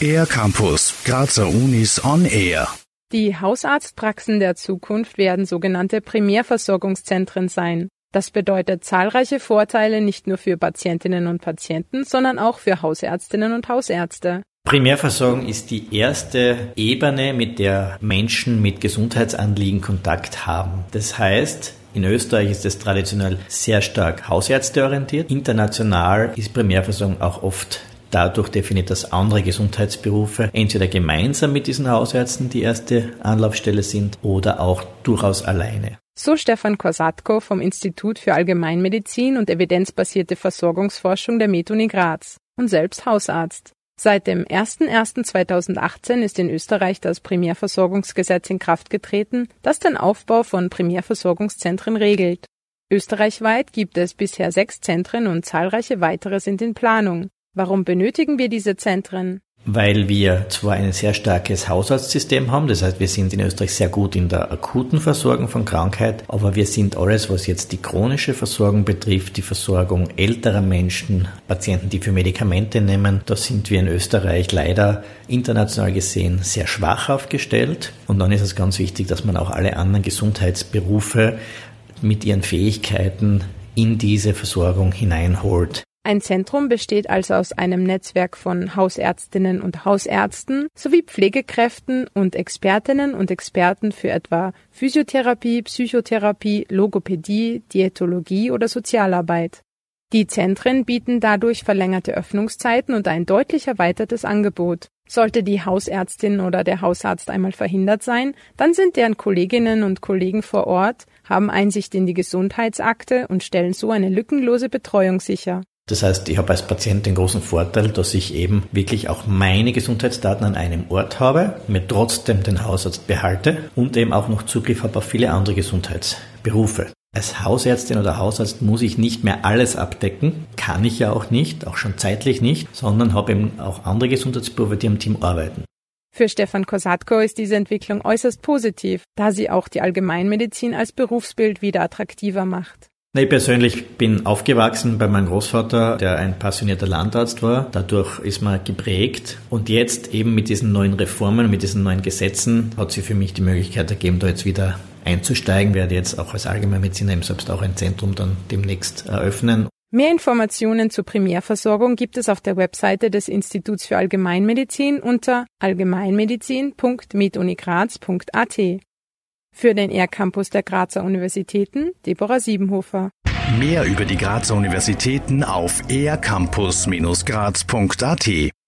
Air Campus, Grazer Unis on Air. Die Hausarztpraxen der Zukunft werden sogenannte Primärversorgungszentren sein. Das bedeutet zahlreiche Vorteile nicht nur für Patientinnen und Patienten, sondern auch für Hausärztinnen und Hausärzte. Primärversorgung ist die erste Ebene, mit der Menschen mit Gesundheitsanliegen Kontakt haben. Das heißt, in Österreich ist es traditionell sehr stark hausärzteorientiert. International ist Primärversorgung auch oft dadurch definiert, dass andere Gesundheitsberufe entweder gemeinsam mit diesen Hausärzten die erste Anlaufstelle sind oder auch durchaus alleine. So Stefan Korsatko vom Institut für Allgemeinmedizin und evidenzbasierte Versorgungsforschung der MedUni Graz und selbst Hausarzt. Seit dem 01.01.2018 ist in Österreich das Primärversorgungsgesetz in Kraft getreten, das den Aufbau von Primärversorgungszentren regelt. Österreichweit gibt es bisher sechs Zentren und zahlreiche weitere sind in Planung. Warum benötigen wir diese Zentren? Weil wir zwar ein sehr starkes Haushaltssystem haben, das heißt, wir sind in Österreich sehr gut in der akuten Versorgung von Krankheit, aber wir sind alles, was jetzt die chronische Versorgung betrifft, die Versorgung älterer Menschen, Patienten, die für Medikamente nehmen, da sind wir in Österreich leider international gesehen sehr schwach aufgestellt. Und dann ist es ganz wichtig, dass man auch alle anderen Gesundheitsberufe mit ihren Fähigkeiten in diese Versorgung hineinholt. Ein Zentrum besteht also aus einem Netzwerk von Hausärztinnen und Hausärzten sowie Pflegekräften und Expertinnen und Experten für etwa Physiotherapie, Psychotherapie, Logopädie, Diätologie oder Sozialarbeit. Die Zentren bieten dadurch verlängerte Öffnungszeiten und ein deutlich erweitertes Angebot. Sollte die Hausärztin oder der Hausarzt einmal verhindert sein, dann sind deren Kolleginnen und Kollegen vor Ort, haben Einsicht in die Gesundheitsakte und stellen so eine lückenlose Betreuung sicher. Das heißt, ich habe als Patient den großen Vorteil, dass ich eben wirklich auch meine Gesundheitsdaten an einem Ort habe, mir trotzdem den Hausarzt behalte und eben auch noch Zugriff habe auf viele andere Gesundheitsberufe. Als Hausärztin oder Hausarzt muss ich nicht mehr alles abdecken, kann ich ja auch nicht, auch schon zeitlich nicht, sondern habe eben auch andere Gesundheitsberufe, die am Team arbeiten. Für Stefan Kosatko ist diese Entwicklung äußerst positiv, da sie auch die Allgemeinmedizin als Berufsbild wieder attraktiver macht. Ich persönlich bin aufgewachsen bei meinem Großvater, der ein passionierter Landarzt war. Dadurch ist man geprägt. Und jetzt eben mit diesen neuen Reformen, mit diesen neuen Gesetzen hat sie für mich die Möglichkeit ergeben, da jetzt wieder einzusteigen. Werde jetzt auch als Allgemeinmediziner eben selbst auch ein Zentrum dann demnächst eröffnen. Mehr Informationen zur Primärversorgung gibt es auf der Webseite des Instituts für Allgemeinmedizin unter allgemeinmedizin.medunigraz.at. Für den R-Campus der Grazer Universitäten Deborah Siebenhofer. Mehr über die Grazer Universitäten auf ercampus-graz.at